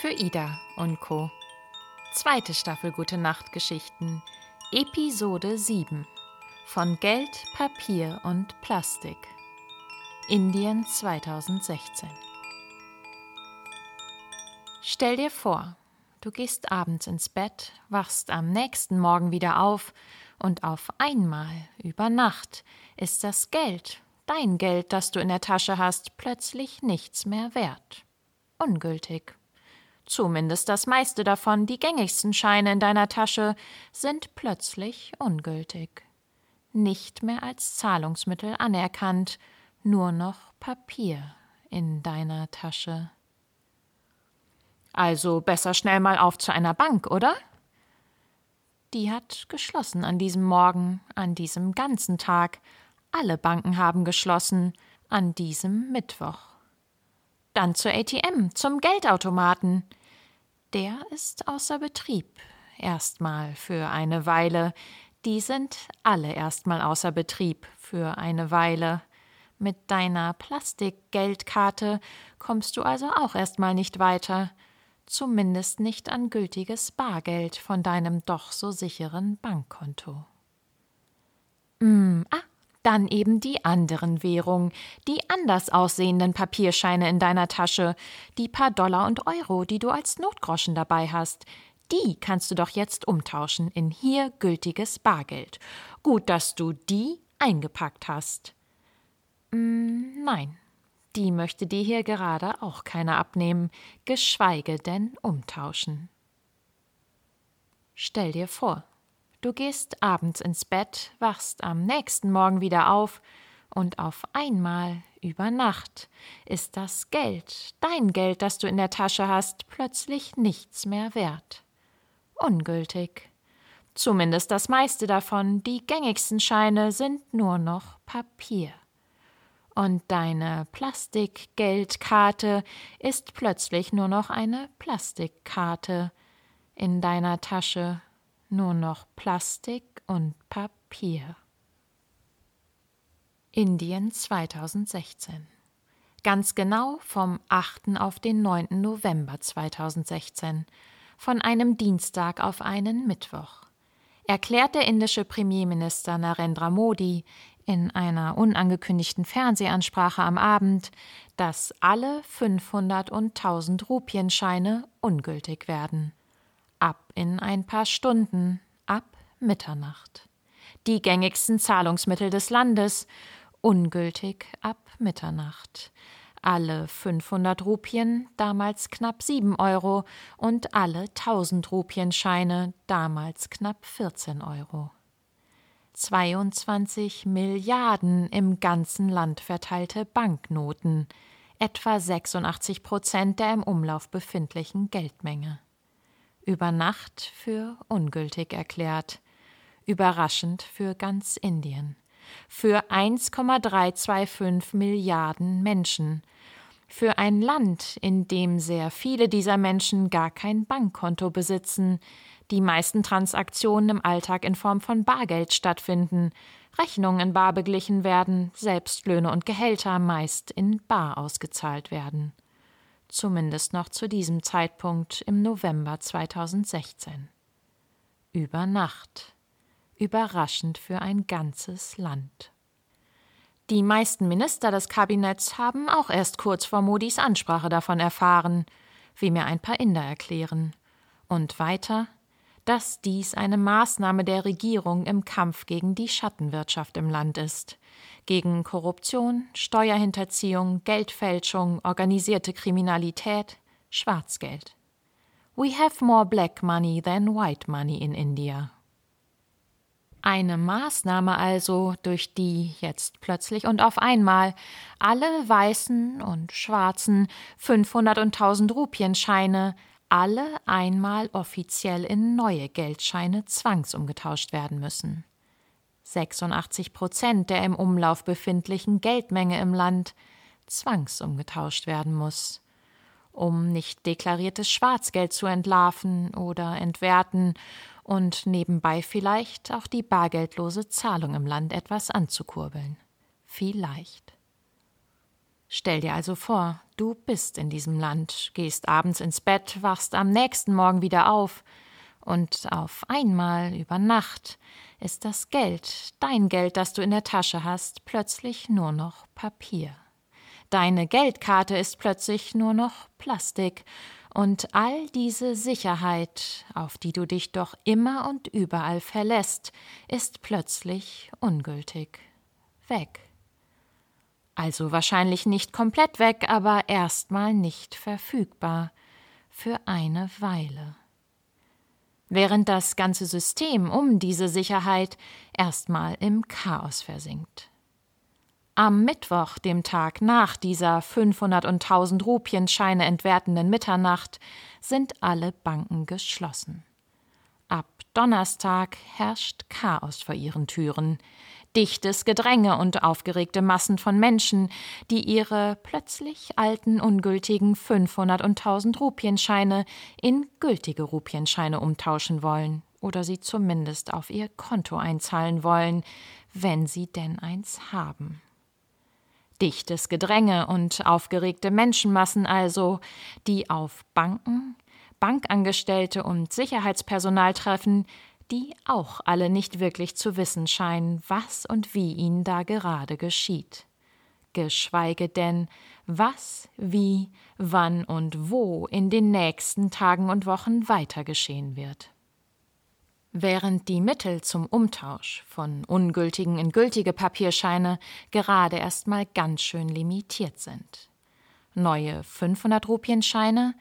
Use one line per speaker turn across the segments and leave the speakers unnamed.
für Ida und Co. Zweite Staffel Gute Nacht Geschichten, Episode 7 von Geld, Papier und Plastik. Indien 2016. Stell dir vor, du gehst abends ins Bett, wachst am nächsten Morgen wieder auf und auf einmal über Nacht ist das Geld, dein Geld, das du in der Tasche hast, plötzlich nichts mehr wert. Ungültig. Zumindest das meiste davon, die gängigsten Scheine in deiner Tasche, sind plötzlich ungültig. Nicht mehr als Zahlungsmittel anerkannt, nur noch Papier in deiner Tasche. Also besser schnell mal auf zu einer Bank, oder? Die hat geschlossen an diesem Morgen, an diesem ganzen Tag. Alle Banken haben geschlossen an diesem Mittwoch. Dann zur ATM, zum Geldautomaten. Der ist außer Betrieb. Erstmal für eine Weile. Die sind alle erstmal außer Betrieb für eine Weile. Mit deiner Plastikgeldkarte kommst du also auch erstmal nicht weiter. Zumindest nicht an gültiges Bargeld von deinem doch so sicheren Bankkonto. Mm, ah, dann eben die anderen Währungen, die anders aussehenden Papierscheine in deiner Tasche, die paar Dollar und Euro, die du als Notgroschen dabei hast, die kannst du doch jetzt umtauschen in hier gültiges Bargeld. Gut, dass du die eingepackt hast. Mm, nein, die möchte dir hier gerade auch keiner abnehmen, geschweige denn umtauschen. Stell dir vor, Du gehst abends ins Bett, wachst am nächsten Morgen wieder auf, und auf einmal über Nacht ist das Geld, dein Geld, das du in der Tasche hast, plötzlich nichts mehr wert. Ungültig. Zumindest das meiste davon, die gängigsten Scheine, sind nur noch Papier. Und deine Plastikgeldkarte ist plötzlich nur noch eine Plastikkarte in deiner Tasche nur noch Plastik und Papier. Indien 2016 Ganz genau vom 8. auf den 9. November 2016, von einem Dienstag auf einen Mittwoch, erklärt der indische Premierminister Narendra Modi in einer unangekündigten Fernsehansprache am Abend, dass alle 500 und 1000 Rupienscheine ungültig werden ab in ein paar Stunden, ab Mitternacht. Die gängigsten Zahlungsmittel des Landes, ungültig ab Mitternacht. Alle 500 Rupien, damals knapp 7 Euro, und alle 1000 Rupienscheine, damals knapp 14 Euro. 22 Milliarden im ganzen Land verteilte Banknoten, etwa 86 Prozent der im Umlauf befindlichen Geldmenge über Nacht für ungültig erklärt, überraschend für ganz Indien, für 1,325 Milliarden Menschen, für ein Land, in dem sehr viele dieser Menschen gar kein Bankkonto besitzen, die meisten Transaktionen im Alltag in Form von Bargeld stattfinden, Rechnungen in Bar beglichen werden, Selbstlöhne und Gehälter meist in Bar ausgezahlt werden zumindest noch zu diesem Zeitpunkt im November 2016. Über Nacht. Überraschend für ein ganzes Land. Die meisten Minister des Kabinetts haben auch erst kurz vor Modis Ansprache davon erfahren, wie mir ein paar Inder erklären. Und weiter, dass dies eine Maßnahme der Regierung im Kampf gegen die Schattenwirtschaft im Land ist, gegen Korruption, Steuerhinterziehung, Geldfälschung, organisierte Kriminalität, Schwarzgeld. We have more black money than white money in India. Eine Maßnahme also, durch die jetzt plötzlich und auf einmal alle weißen und schwarzen 500 und 1000 Rupienscheine alle einmal offiziell in neue Geldscheine zwangsumgetauscht werden müssen. 86 Prozent der im Umlauf befindlichen Geldmenge im Land zwangsumgetauscht werden muss, um nicht deklariertes Schwarzgeld zu entlarven oder entwerten und nebenbei vielleicht auch die bargeldlose Zahlung im Land etwas anzukurbeln. Vielleicht. Stell dir also vor, Du bist in diesem Land, gehst abends ins Bett, wachst am nächsten Morgen wieder auf, und auf einmal über Nacht ist das Geld, dein Geld, das du in der Tasche hast, plötzlich nur noch Papier. Deine Geldkarte ist plötzlich nur noch Plastik, und all diese Sicherheit, auf die du dich doch immer und überall verlässt, ist plötzlich ungültig. Weg. Also wahrscheinlich nicht komplett weg, aber erstmal nicht verfügbar. Für eine Weile. Während das ganze System um diese Sicherheit erstmal im Chaos versinkt. Am Mittwoch, dem Tag nach dieser 500 und 1000 Rupienscheine entwertenden Mitternacht, sind alle Banken geschlossen. Ab Donnerstag herrscht Chaos vor ihren Türen, dichtes Gedränge und aufgeregte Massen von Menschen, die ihre plötzlich alten, ungültigen 500 und 1000 Rupienscheine in gültige Rupienscheine umtauschen wollen oder sie zumindest auf ihr Konto einzahlen wollen, wenn sie denn eins haben. Dichtes Gedränge und aufgeregte Menschenmassen also, die auf Banken, Bankangestellte und Sicherheitspersonal treffen, die auch alle nicht wirklich zu wissen scheinen, was und wie ihnen da gerade geschieht. Geschweige denn, was, wie, wann und wo in den nächsten Tagen und Wochen weiter geschehen wird. Während die Mittel zum Umtausch von ungültigen in gültige Papierscheine gerade erst mal ganz schön limitiert sind. Neue 500 Rupienscheine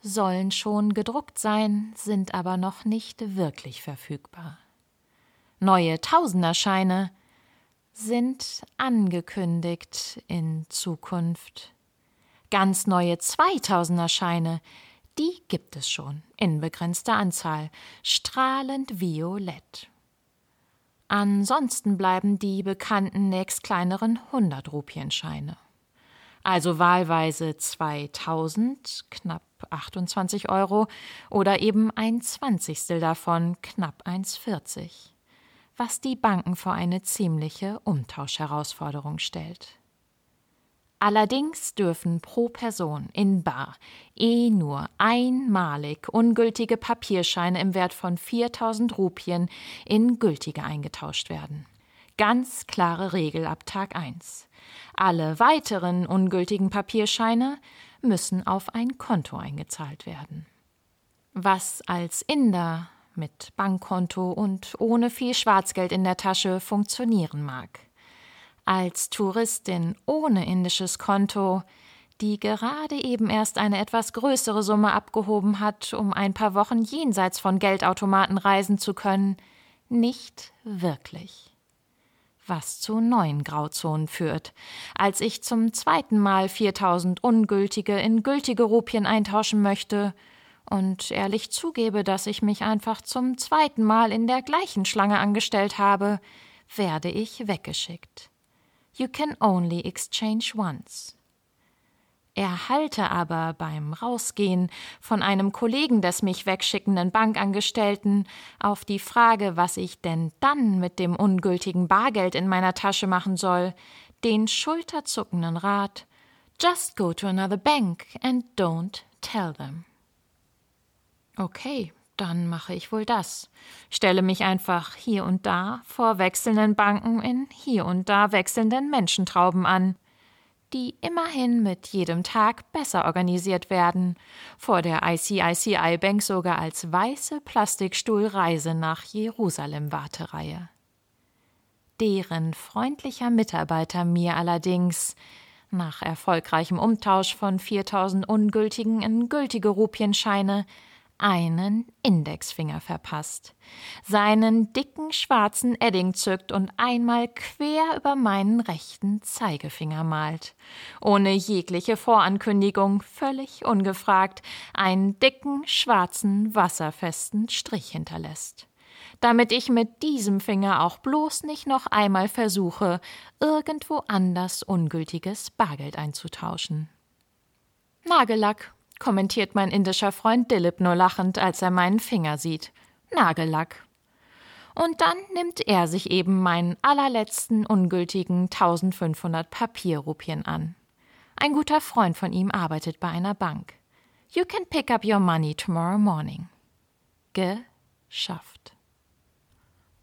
sollen schon gedruckt sein, sind aber noch nicht wirklich verfügbar. Neue Tausenderscheine sind angekündigt in Zukunft. Ganz neue Zweitausenderscheine die gibt es schon in begrenzter Anzahl, strahlend violett. Ansonsten bleiben die bekannten nächst kleineren 100 Rupienscheine. Also wahlweise 2000, knapp 28 Euro, oder eben ein Zwanzigstel davon, knapp 1,40, was die Banken vor eine ziemliche Umtauschherausforderung stellt. Allerdings dürfen pro Person in bar eh nur einmalig ungültige Papierscheine im Wert von 4000 Rupien in gültige eingetauscht werden. Ganz klare Regel ab Tag 1. Alle weiteren ungültigen Papierscheine müssen auf ein Konto eingezahlt werden. Was als Inder mit Bankkonto und ohne viel Schwarzgeld in der Tasche funktionieren mag als Touristin ohne indisches Konto, die gerade eben erst eine etwas größere Summe abgehoben hat, um ein paar Wochen jenseits von Geldautomaten reisen zu können, nicht wirklich. Was zu neuen Grauzonen führt. Als ich zum zweiten Mal 4000 ungültige in gültige Rupien eintauschen möchte und ehrlich zugebe, dass ich mich einfach zum zweiten Mal in der gleichen Schlange angestellt habe, werde ich weggeschickt. You can only exchange once. Erhalte aber beim Rausgehen von einem Kollegen des mich wegschickenden Bankangestellten auf die Frage, was ich denn dann mit dem ungültigen Bargeld in meiner Tasche machen soll, den schulterzuckenden Rat Just go to another bank and don't tell them. Okay, dann mache ich wohl das. Stelle mich einfach hier und da vor wechselnden Banken in hier und da wechselnden Menschentrauben an, die immerhin mit jedem Tag besser organisiert werden, vor der ICICI Bank sogar als weiße Plastikstuhlreise nach Jerusalem Wartereihe. Deren freundlicher Mitarbeiter mir allerdings nach erfolgreichem Umtausch von 4000 ungültigen in gültige Rupienscheine einen Indexfinger verpasst, seinen dicken schwarzen Edding zückt und einmal quer über meinen rechten Zeigefinger malt, ohne jegliche Vorankündigung, völlig ungefragt, einen dicken, schwarzen, wasserfesten Strich hinterlässt, damit ich mit diesem Finger auch bloß nicht noch einmal versuche, irgendwo anders ungültiges Bargeld einzutauschen. Nagellack kommentiert mein indischer Freund Dilip nur lachend, als er meinen Finger sieht. Nagellack. Und dann nimmt er sich eben meinen allerletzten ungültigen 1500 Papierrupien an. Ein guter Freund von ihm arbeitet bei einer Bank. You can pick up your money tomorrow morning. Geschafft.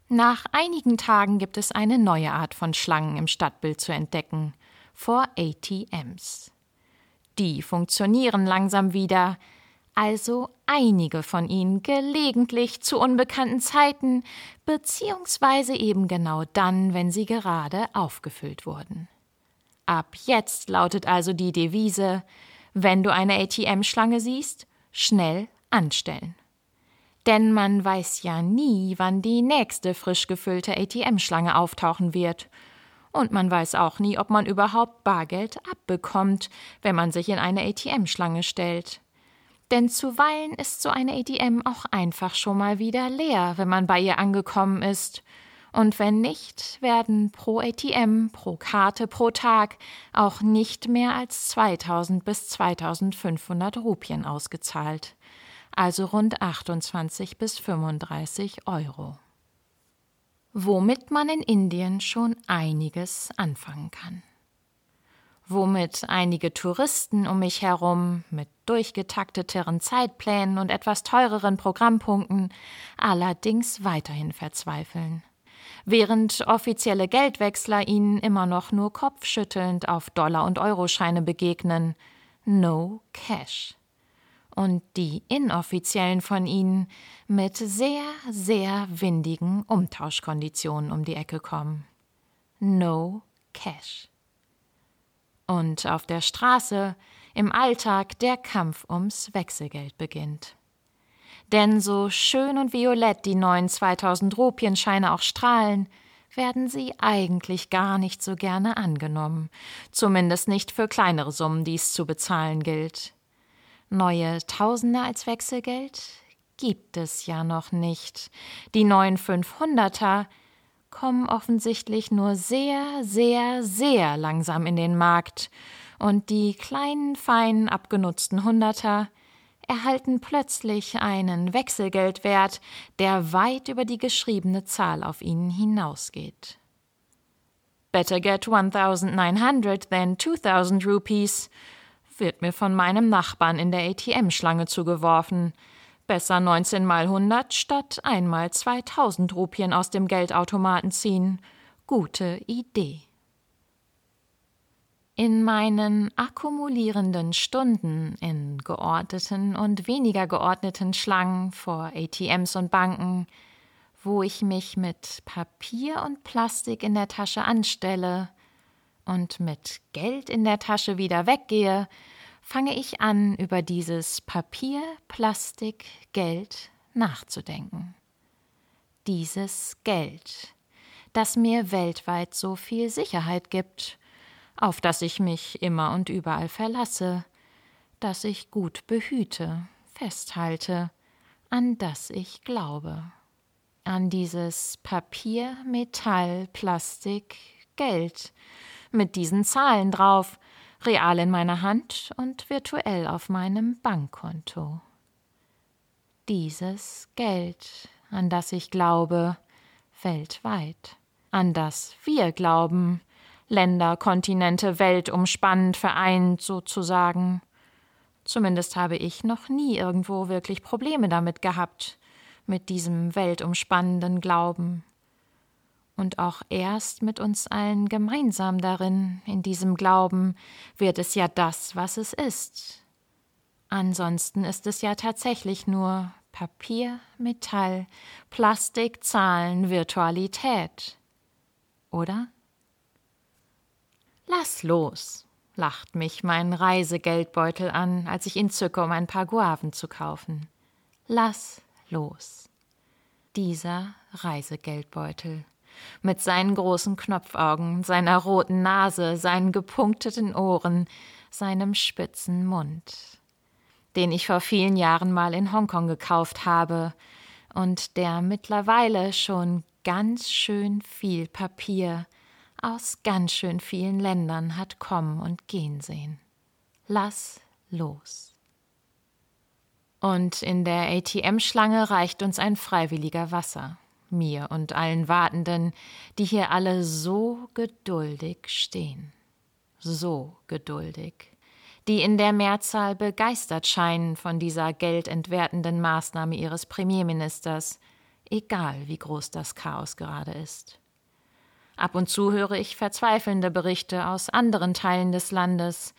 Nach einigen Tagen gibt es eine neue Art von Schlangen im Stadtbild zu entdecken, vor ATMs. Die funktionieren langsam wieder, also einige von ihnen gelegentlich zu unbekannten Zeiten, beziehungsweise eben genau dann, wenn sie gerade aufgefüllt wurden. Ab jetzt lautet also die Devise, wenn du eine ATM-Schlange siehst, schnell anstellen. Denn man weiß ja nie, wann die nächste frisch gefüllte ATM-Schlange auftauchen wird. Und man weiß auch nie, ob man überhaupt Bargeld abbekommt, wenn man sich in eine ATM-Schlange stellt. Denn zuweilen ist so eine ATM auch einfach schon mal wieder leer, wenn man bei ihr angekommen ist. Und wenn nicht, werden pro ATM, pro Karte, pro Tag auch nicht mehr als 2000 bis 2500 Rupien ausgezahlt also rund 28 bis 35 Euro. Womit man in Indien schon einiges anfangen kann. Womit einige Touristen um mich herum mit durchgetakteteren Zeitplänen und etwas teureren Programmpunkten allerdings weiterhin verzweifeln während offizielle Geldwechsler ihnen immer noch nur kopfschüttelnd auf Dollar- und Euroscheine begegnen. No Cash und die inoffiziellen von ihnen mit sehr, sehr windigen Umtauschkonditionen um die Ecke kommen. No Cash. Und auf der Straße, im Alltag, der Kampf ums Wechselgeld beginnt. Denn so schön und violett die neuen 2000 Rupienscheine auch strahlen, werden sie eigentlich gar nicht so gerne angenommen, zumindest nicht für kleinere Summen, die es zu bezahlen gilt. Neue Tausende als Wechselgeld gibt es ja noch nicht. Die neuen 500er kommen offensichtlich nur sehr, sehr, sehr langsam in den Markt und die kleinen, feinen, abgenutzten Hunderter erhalten plötzlich einen Wechselgeldwert, der weit über die geschriebene Zahl auf ihnen hinausgeht. Better get 1900 than 2000 rupees wird mir von meinem Nachbarn in der ATM-Schlange zugeworfen. Besser 19 mal 100 statt einmal 2000 Rupien aus dem Geldautomaten ziehen. Gute Idee. In meinen akkumulierenden Stunden in geordneten und weniger geordneten Schlangen vor ATMs und Banken, wo ich mich mit Papier und Plastik in der Tasche anstelle, und mit Geld in der Tasche wieder weggehe, fange ich an, über dieses Papier, Plastik, Geld nachzudenken. Dieses Geld, das mir weltweit so viel Sicherheit gibt, auf das ich mich immer und überall verlasse, das ich gut behüte, festhalte, an das ich glaube. An dieses Papier, Metall, Plastik, Geld, mit diesen Zahlen drauf, real in meiner Hand und virtuell auf meinem Bankkonto. Dieses Geld, an das ich glaube, weltweit, an das wir glauben, Länder, Kontinente, Welt umspannend, vereint sozusagen. Zumindest habe ich noch nie irgendwo wirklich Probleme damit gehabt, mit diesem weltumspannenden Glauben und auch erst mit uns allen gemeinsam darin, in diesem Glauben, wird es ja das, was es ist. Ansonsten ist es ja tatsächlich nur Papier, Metall, Plastik, Zahlen, Virtualität. Oder? Lass los, lacht mich mein Reisegeldbeutel an, als ich ihn zücke, um ein paar Guaven zu kaufen. Lass los. Dieser Reisegeldbeutel mit seinen großen Knopfaugen, seiner roten Nase, seinen gepunkteten Ohren, seinem spitzen Mund, den ich vor vielen Jahren mal in Hongkong gekauft habe und der mittlerweile schon ganz schön viel Papier aus ganz schön vielen Ländern hat kommen und gehen sehen. Lass los. Und in der ATM-Schlange reicht uns ein freiwilliger Wasser mir und allen Wartenden, die hier alle so geduldig stehen. so geduldig, die in der Mehrzahl begeistert scheinen von dieser geldentwertenden Maßnahme ihres Premierministers, egal wie groß das Chaos gerade ist. Ab und zu höre ich verzweifelnde Berichte aus anderen Teilen des Landes,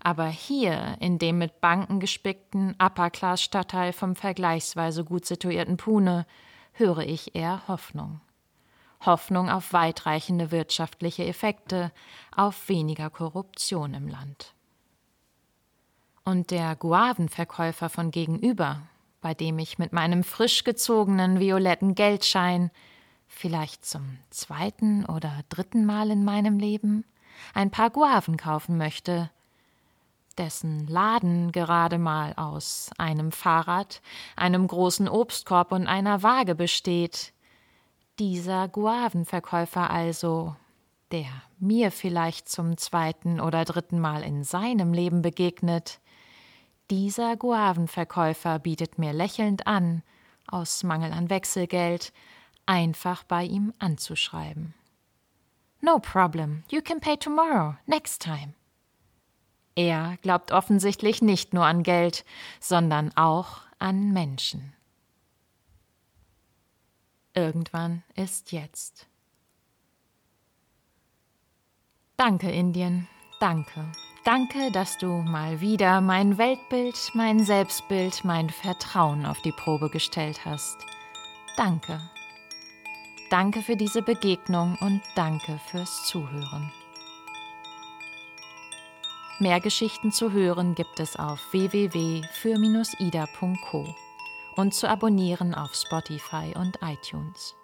aber hier, in dem mit Banken gespickten Upper-Class-Stadtteil vom vergleichsweise gut situierten Pune, höre ich eher Hoffnung. Hoffnung auf weitreichende wirtschaftliche Effekte, auf weniger Korruption im Land. Und der Guavenverkäufer von gegenüber, bei dem ich mit meinem frisch gezogenen violetten Geldschein vielleicht zum zweiten oder dritten Mal in meinem Leben ein paar Guaven kaufen möchte, dessen Laden gerade mal aus einem Fahrrad, einem großen Obstkorb und einer Waage besteht. Dieser Guavenverkäufer also, der mir vielleicht zum zweiten oder dritten Mal in seinem Leben begegnet, dieser Guavenverkäufer bietet mir lächelnd an, aus Mangel an Wechselgeld, einfach bei ihm anzuschreiben. No problem, you can pay tomorrow, next time. Er glaubt offensichtlich nicht nur an Geld, sondern auch an Menschen. Irgendwann ist jetzt. Danke, Indien, danke. Danke, dass du mal wieder mein Weltbild, mein Selbstbild, mein Vertrauen auf die Probe gestellt hast. Danke. Danke für diese Begegnung und danke fürs Zuhören. Mehr Geschichten zu hören gibt es auf www.für-ida.co und zu abonnieren auf Spotify und iTunes.